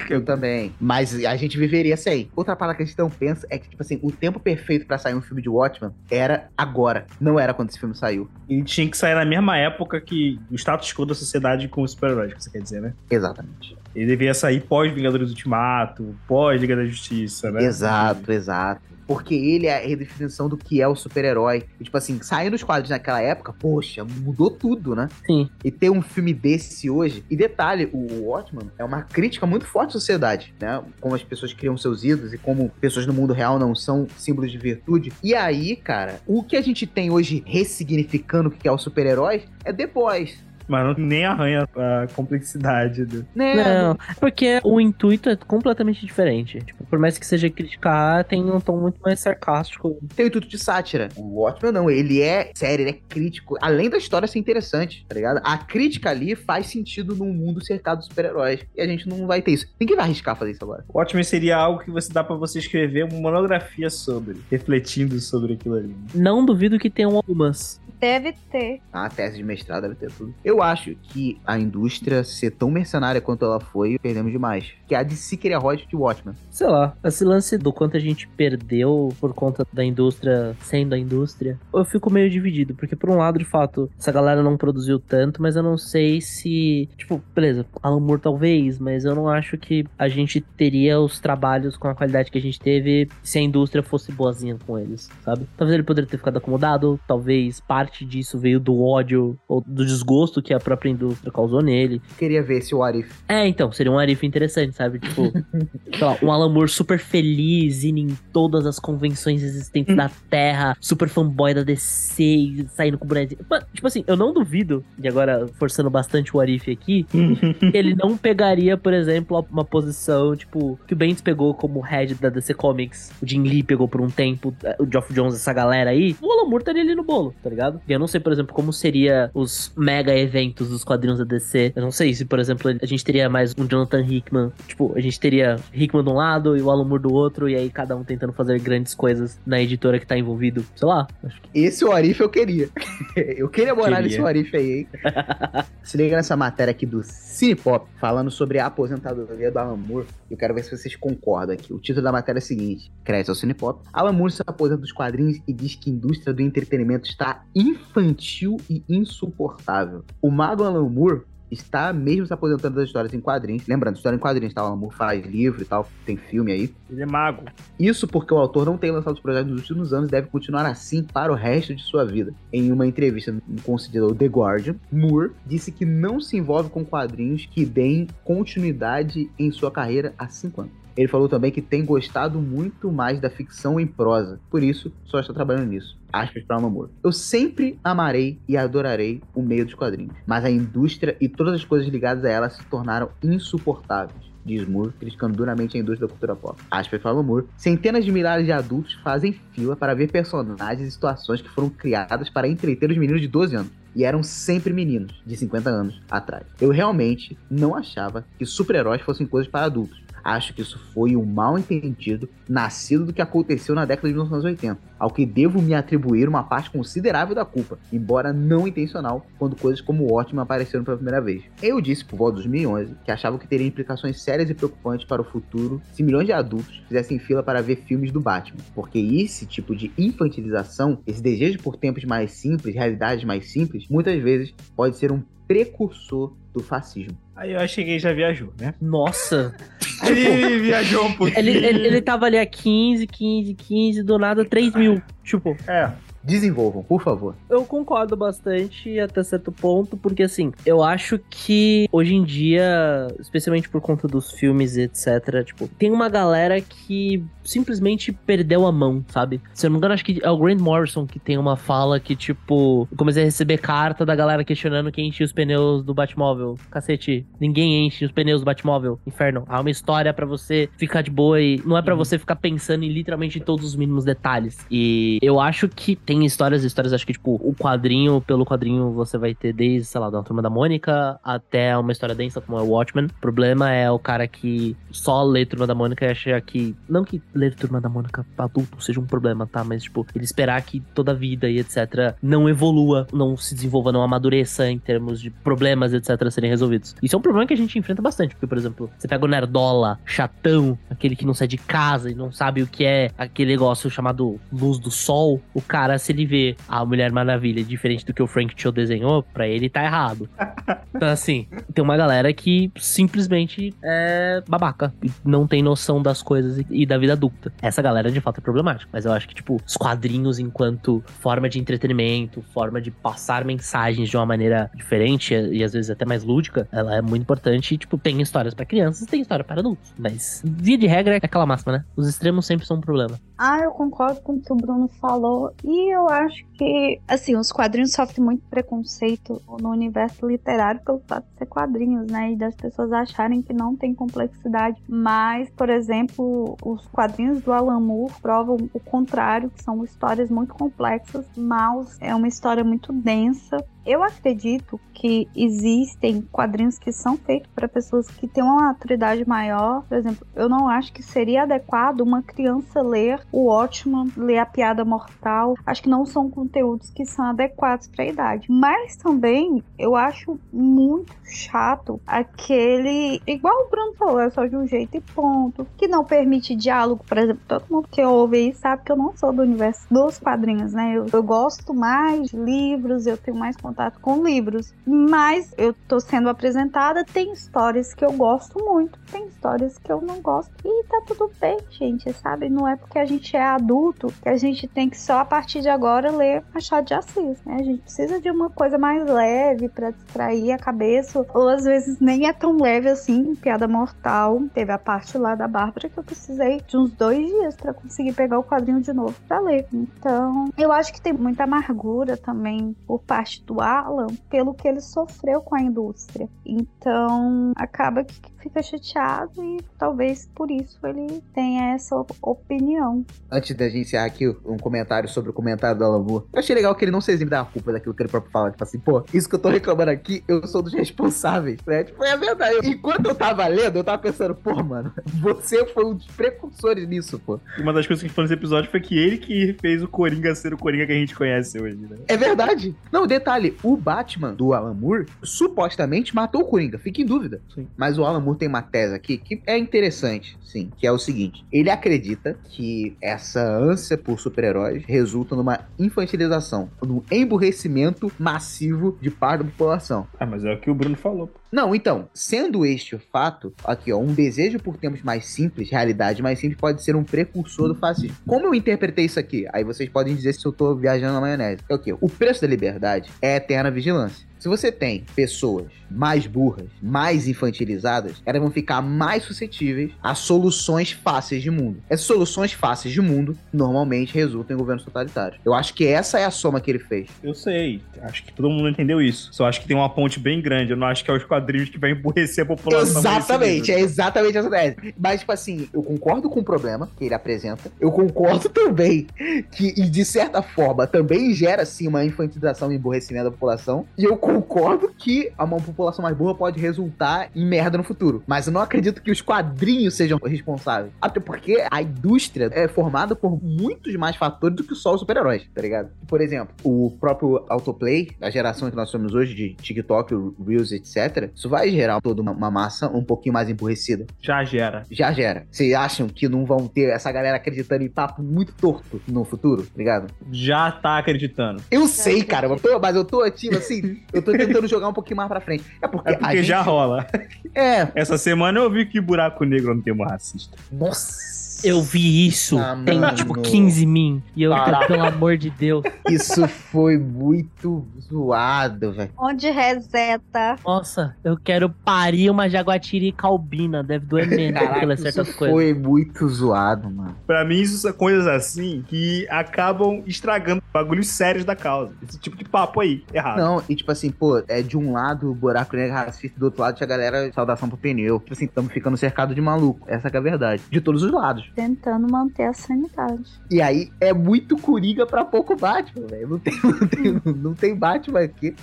Eu também. Mas a gente viveria sem. Outra parada que a gente não pensa é que, tipo assim, o tempo perfeito pra sair um filme de Watchmen era agora. Não era quando esse filme saiu. E tinha que sair na mesma época que o status quo da sociedade com os super-heróis, que você quer dizer, né? Exatamente. Ele devia sair pós-Vingadores Ultimato, pós-Liga da Justiça, né? Exato, exato. Porque ele é a redefinição do que é o super-herói. E, tipo assim, saindo os quadros naquela época, poxa, mudou tudo, né? Sim. E ter um filme desse hoje. E detalhe, o Watchmen é uma crítica muito forte à sociedade, né? Como as pessoas criam seus ídolos e como pessoas no mundo real não são símbolos de virtude. E aí, cara, o que a gente tem hoje ressignificando o que é o super-herói é The Boys. Mas não, nem arranha a complexidade do. Né? Não, porque o intuito é completamente diferente. Tipo, por mais que seja criticar, tem um tom muito mais sarcástico. Tem o intuito de sátira. O Watchmen não, ele é sério, ele é crítico. Além da história ser interessante, tá ligado? A crítica ali faz sentido num mundo cercado de super-heróis. E a gente não vai ter isso. Ninguém vai arriscar fazer isso agora. O Watchmen seria algo que você dá pra você escrever uma monografia sobre, refletindo sobre aquilo ali. Não duvido que tenham algumas. Deve ter. A tese de mestrado deve ter tudo. Eu acho que a indústria ser tão mercenária quanto ela foi, perdemos demais. Que a DC queria royalties de Watchmen. Sei lá, esse lance do quanto a gente perdeu por conta da indústria sendo a indústria, eu fico meio dividido, porque por um lado, de fato, essa galera não produziu tanto, mas eu não sei se, tipo, beleza, Alan Moore talvez, mas eu não acho que a gente teria os trabalhos com a qualidade que a gente teve se a indústria fosse boazinha com eles, sabe? Talvez ele poderia ter ficado acomodado, talvez parte disso veio do ódio ou do desgosto que a própria indústria causou nele. Queria ver esse What If. É, então, seria um Arif interessante, sabe? Tipo, lá, um Alan Moore super feliz, indo em todas as convenções existentes da Terra, super fanboy da DC, e saindo com o bonezinho. Mas, Tipo assim, eu não duvido, e agora forçando bastante o Arif aqui, ele não pegaria, por exemplo, uma posição, tipo, que o Bendis pegou como head da DC Comics, o Jim Lee pegou por um tempo, o Geoff Jones, essa galera aí, o Alan Moore estaria ali no bolo, tá ligado? E eu não sei, por exemplo, como seria os mega eventos dos quadrinhos da DC. Eu não sei se, por exemplo, a gente teria mais um Jonathan Hickman, tipo, a gente teria Hickman de um lado e o Alan Moore do outro, e aí cada um tentando fazer grandes coisas na editora que tá envolvido. Sei lá, que Esse What If eu queria. eu queria morar Queria. nesse What If aí, hein? Se liga nessa matéria aqui do Cinepop, falando sobre a aposentadoria do Alan Moore. Eu quero ver se vocês concordam aqui. O título da matéria é o seguinte: Crédito ao Cinepop. Alan Moore se aposenta dos quadrinhos e diz que a indústria do entretenimento está infantil e insuportável. O mago Alan Moore está mesmo se aposentando das histórias em quadrinhos. Lembrando, história em quadrinhos, tá? O Alan Moore faz livro e tal, tem filme aí. Ele é mago. Isso porque o autor não tem lançado os projetos nos últimos anos e deve continuar assim para o resto de sua vida. Em uma entrevista concedida ao The Guardian, Moore disse que não se envolve com quadrinhos que deem continuidade em sua carreira há cinco anos. Ele falou também que tem gostado muito mais da ficção em prosa, por isso só está trabalhando nisso. Aspas para Moore. Eu sempre amarei e adorarei o meio dos quadrinhos, mas a indústria e todas as coisas ligadas a ela se tornaram insuportáveis diz Moore, criticando duramente a indústria da cultura pop. Aspas para Moore, centenas de milhares de adultos fazem fila para ver personagens e situações que foram criadas para entreter os meninos de 12 anos. E eram sempre meninos, de 50 anos atrás. Eu realmente não achava que super-heróis fossem coisas para adultos. Acho que isso foi um mal entendido nascido do que aconteceu na década de 1980, ao que devo me atribuir uma parte considerável da culpa, embora não intencional, quando coisas como o Watchmen apareceram pela primeira vez. Eu disse por volta de 2011 que achava que teria implicações sérias e preocupantes para o futuro se milhões de adultos fizessem fila para ver filmes do Batman, porque esse tipo de infantilização, esse desejo por tempos mais simples, realidades mais simples, muitas vezes pode ser um precursor do fascismo. Aí eu achei que ele já viajou, né? Nossa. Ele viajou um pouquinho. Ele, ele, ele tava ali a 15, 15, 15, do nada 3 mil. Tipo, É, Desenvolvam, por favor. eu concordo bastante até certo ponto, porque assim, eu acho que hoje em dia, especialmente por conta dos filmes e etc, tipo, tem uma galera que simplesmente perdeu a mão, sabe? Se eu não me engano, acho que é o Grant Morrison que tem uma fala que, tipo, eu comecei a receber carta da galera questionando quem enchia os pneus do Batmóvel. Cacete, ninguém enche os pneus do Batmóvel. Inferno. Há uma história pra você ficar de boa e não é pra você ficar pensando em literalmente todos os mínimos detalhes. E eu acho que tem histórias, histórias, acho que, tipo, o quadrinho, pelo quadrinho você vai ter desde, sei lá, da Turma da Mônica até uma história densa como é o Watchmen. O problema é o cara que só lê Turma da Mônica e acha que. Não que ler Turma da Mônica adulto seja um problema, tá? Mas, tipo, ele esperar que toda a vida e etc. não evolua, não se desenvolva, não amadureça em termos de problemas, etc. serem resolvidos. Isso é um problema que a gente enfrenta bastante, porque, por exemplo, você pega o Nerdola, chatão, aquele que não sai de casa e não sabe o que é aquele negócio chamado luz do sol, o cara, se ele vê a Mulher Maravilha diferente do que o Frank Cho desenhou, pra ele tá errado. Então, assim, tem uma galera que simplesmente é babaca e não tem noção das coisas e, da vida adulta. Essa galera, de fato, é problemática. Mas eu acho que, tipo, os quadrinhos enquanto forma de entretenimento, forma de passar mensagens de uma maneira diferente e, e às vezes até mais lúdica, ela é muito importante e, tipo, tem histórias pra crianças e tem história para adultos. Mas, via de regra, é aquela máxima, né? Os extremos sempre são um problema. Ah, eu concordo com o que o Bruno falou. E eu acho que, assim, os quadrinhos sofrem muito preconceito no universo literário pelo fato de ser quadrinhos, né? E das pessoas acharem que não tem complexidade. Mas, por exemplo, os quadrinhos do Alan Moore provam o contrário, que são histórias muito complexas. Mouse é uma história muito densa. Eu acredito que existem quadrinhos que são feitos para pessoas que têm uma maturidade maior. Por exemplo, eu não acho que seria adequado uma criança ler o Watchman, ler a Piada Mortal. Acho que não são conteúdos que são adequados para a idade. Mas também eu acho muito chato aquele, igual o Bruno falou, é só de um jeito e ponto, que não permite diálogo. Por exemplo, todo mundo que ouve aí sabe que eu não sou do universo dos quadrinhos, né? Eu, eu gosto mais de livros, eu tenho mais contato com livros. Mas eu tô sendo apresentada, tem histórias que eu gosto muito, tem histórias que eu não gosto. E tá tudo bem, gente, sabe? Não é porque a gente é adulto que a gente tem que só a partir de agora ler Machado de Assis, né? A gente precisa de uma coisa mais leve para distrair a cabeça, ou às vezes nem é tão leve assim. Piada Mortal, teve a parte lá da Bárbara que eu precisei de uns dois dias para conseguir pegar o quadrinho de novo para ler. Então, eu acho que tem muita amargura também por parte do Alan pelo que ele sofreu com a indústria. Então, acaba que fica chateado e talvez por isso ele tenha essa op- opinião. Antes da gente encerrar aqui, um comentário sobre o comentário do Alan Moore. Eu achei legal que ele não se exime da culpa daquilo que ele próprio fala. Tipo assim, pô, isso que eu tô reclamando aqui, eu sou dos responsáveis, né? Tipo, é verdade. Enquanto eu tava lendo, eu tava pensando, pô, mano, você foi um dos precursores nisso, pô. E uma das coisas que a gente falou nesse episódio foi que ele que fez o Coringa ser o Coringa que a gente conhece hoje, né? É verdade. Não, detalhe, o Batman do Alan Moore supostamente matou o Coringa, fica em dúvida. Sim. Mas o Alan Moore tem uma tese aqui que é interessante, sim, que é o seguinte: ele acredita que essa ânsia por super-heróis resulta numa infantilização, num emburrecimento massivo de parte da população. Ah, mas é o que o Bruno falou. Não, então, sendo este o fato, aqui ó, um desejo por tempos mais simples, realidade mais simples, pode ser um precursor do fascismo. Como eu interpretei isso aqui? Aí vocês podem dizer se eu tô viajando na maionese. É o quê? O preço da liberdade é eterna vigilância. Se você tem pessoas mais burras, mais infantilizadas, elas vão ficar mais suscetíveis a soluções fáceis de mundo. Essas soluções fáceis de mundo normalmente resultam em governos totalitários. Eu acho que essa é a soma que ele fez. Eu sei, acho que todo mundo entendeu isso. Só acho que tem uma ponte bem grande. Eu não acho que é os quadrinhos que vai emburrecer a população. Exatamente, é exatamente essa tese. Mas, tipo assim, eu concordo com o problema que ele apresenta. Eu concordo também que, e de certa forma, também gera, assim, uma infantilização e emborrecimento da população. E eu concordo que uma população mais burra pode resultar em merda no futuro. Mas eu não acredito que os quadrinhos sejam responsáveis. Até porque a indústria é formada por muitos mais fatores do que só os super-heróis, tá ligado? Por exemplo, o próprio autoplay, a geração que nós somos hoje de TikTok, Reels, etc. Isso vai gerar toda uma, uma massa um pouquinho mais emburrecida. Já gera. Já gera. Vocês acham que não vão ter essa galera acreditando em papo muito torto no futuro, tá ligado? Já tá acreditando. Eu sei, cara, mas eu tô, mas eu tô ativo assim, eu tô tentando jogar um pouquinho mais pra frente. É porque, É porque já rola. É. Essa semana eu vi que buraco negro é um termo racista. Nossa. Eu vi isso. Ah, tem mano. tipo 15 min. E eu, Caraca. pelo amor de Deus. Isso foi muito zoado, velho. Onde reseta. Nossa, eu quero parir uma jaguatirica albina. Deve doer menos pelas isso certas coisas. foi muito zoado, mano. Pra mim, isso são coisas assim que acabam estragando bagulhos sérios da causa. Esse tipo de papo aí, errado. Não, e tipo assim, pô, é de um lado o buraco negro racista, do outro lado tinha a galera saudação pro pneu. Tipo assim, estamos ficando cercado de maluco. Essa que é a verdade. De todos os lados. Tentando manter a sanidade. E aí é muito coringa pra pouco Batman, velho. Não tem, não, tem, não tem Batman aqui.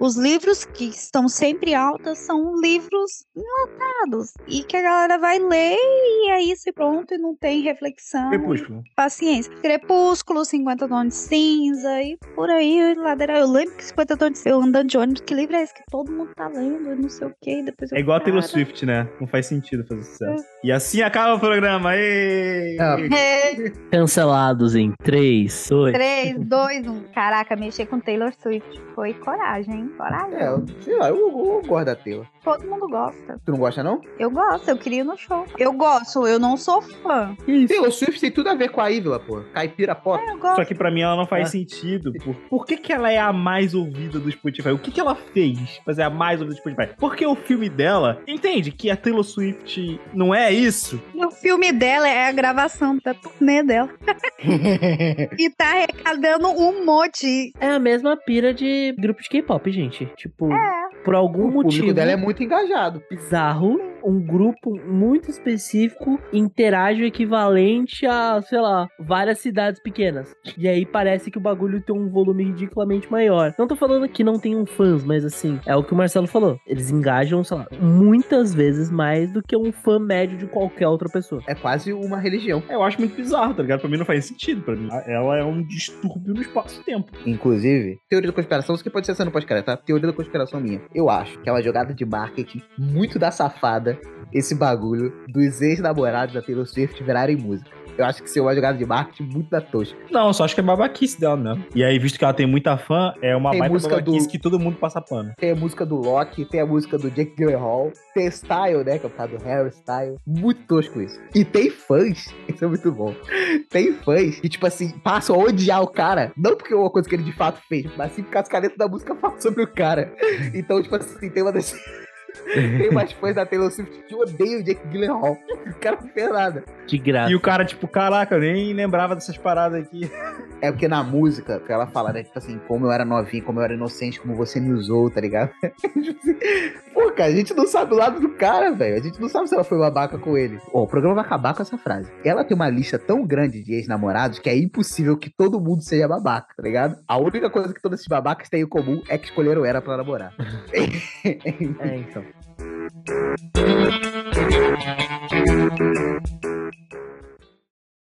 Os livros que estão sempre altas são livros enlatados. E que a galera vai ler e é isso e pronto. E não tem reflexão. Crepúsculo. Paciência. Crepúsculo, 50 tons de cinza e por aí, ladeira. Eu lembro que 50 tons de cinza, eu andando de ônibus, que livro é esse que todo mundo tá lendo e não sei o que. Depois eu, É igual a Taylor. Swift, né? Não faz sentido fazer sucesso. E assim acaba o programa. Ê! É, Cancelados em 3, 2. 3, 2, 1. Caraca, mexer com Taylor Swift foi coragem, hein? Coragem. É, eu- sei lá, eu, eu gosto da Taylor. Todo mundo gosta. Tu não gosta, não? Eu gosto, eu queria ir no show. Eu gosto, eu não sou fã. Taylor Swift tem tudo a ver com a Ívila, pô. Caipira pop. Eu gosto. Só que pra mim ela não faz É. sentido. Por, por que, que ela é a mais ouvida do Spotify? O que, que ela fez pra ser a mais ouvida do Spotify? Porque o filme dela, entende que a Taylor Swift não é isso? E o filme dela é a gravação da turnê dela. e tá arrecadando um monte. É a mesma pira de grupo de K-pop, gente. Tipo, É. por algum O público motivo dela é muito engajado. bizarro, um grupo muito específico interage o equivalente a, sei lá, várias cidades pequenas. E aí parece que o bagulho tem um volume ridiculamente maior. Não tô falando que não tenham fãs, mas assim, é o que o Marcelo falou. Eles engajam, sei lá, muitas vezes mais do que um fã médio de qualquer outra pessoa. É quase uma religião. Eu acho muito bizarro, tá ligado? Pra mim não faz sentido. Pra mim, ela é um distúrbio no espaço-tempo. Inclusive, teoria da conspiração, isso que pode ser não pode crer, tá? Teoria da conspiração minha. Eu acho que é uma jogada de marketing muito da safada esse bagulho dos ex-namorados da Taylor Swift virarem música. Eu acho que isso é uma jogada de marketing muito da tosca. Não, só acho que é babaquice dela mesmo. E aí, visto que ela tem muita fã, é uma Tem baita música babaquice do- que todo mundo passa pano. Tem a música do Loki, tem a música do Jake Gyllenhaal, tem Style, né? Que é o cara do Harry Style. Muito tosco isso. E tem fãs, isso é muito bom. Tem fãs que, tipo assim, passam a odiar o cara. Não porque é uma coisa que ele de fato fez, mas sim porque as canetas da música falam sobre o cara. Então, tipo assim, tem uma das. Tem umas fãs da Taylor Swift que odeiam o Jake Gyllenhaal. O cara não fez nada. De graça. E o cara, tipo, caraca, eu nem lembrava dessas paradas aqui. É porque na música, que ela fala, né? Tipo assim, como eu era novinho, como eu era inocente, como você me usou, tá ligado? Tipo assim, Pô, cara, a gente não sabe o lado do cara, velho. A gente não sabe se ela foi babaca com ele. Ó, o programa vai acabar com essa frase. Ela tem uma lista tão grande de ex-namorados que é impossível que todo mundo seja babaca, tá ligado? A única coisa que todos esses babacas têm em comum é que escolheram ela pra namorar. É, então. Thank you.